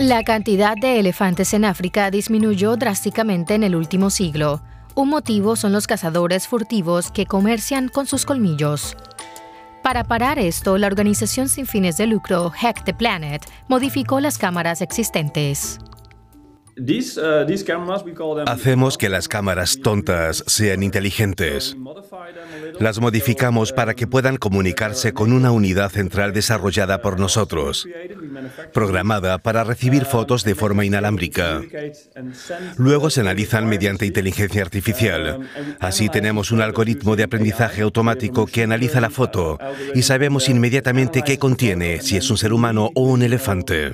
La cantidad de elefantes en África disminuyó drásticamente en el último siglo. Un motivo son los cazadores furtivos que comercian con sus colmillos. Para parar esto, la organización sin fines de lucro Hack the Planet modificó las cámaras existentes. Uh, Hacemos que las cámaras tontas sean inteligentes. Las modificamos para que puedan comunicarse con una unidad central desarrollada por nosotros, programada para recibir fotos de forma inalámbrica. Luego se analizan mediante inteligencia artificial. Así tenemos un algoritmo de aprendizaje automático que analiza la foto y sabemos inmediatamente qué contiene, si es un ser humano o un elefante.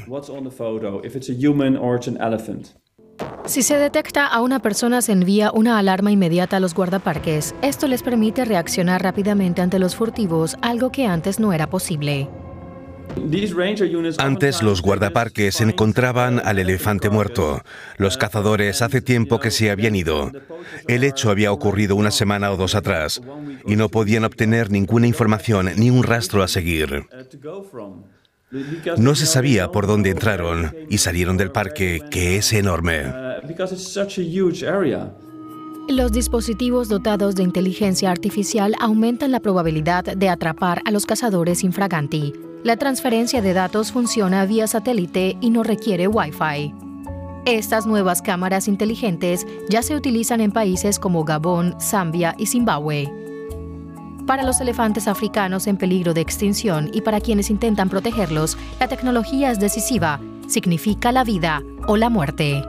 Si se detecta a una persona, se envía una alarma inmediata a los guardaparques. Esto les permite reaccionar rápidamente ante los furtivos, algo que antes no era posible. Antes los guardaparques encontraban al elefante muerto. Los cazadores hace tiempo que se habían ido. El hecho había ocurrido una semana o dos atrás y no podían obtener ninguna información ni un rastro a seguir. No se sabía por dónde entraron y salieron del parque, que es enorme. Los dispositivos dotados de inteligencia artificial aumentan la probabilidad de atrapar a los cazadores infraganti. La transferencia de datos funciona vía satélite y no requiere Wi-Fi. Estas nuevas cámaras inteligentes ya se utilizan en países como Gabón, Zambia y Zimbabue. Para los elefantes africanos en peligro de extinción y para quienes intentan protegerlos, la tecnología es decisiva, significa la vida o la muerte.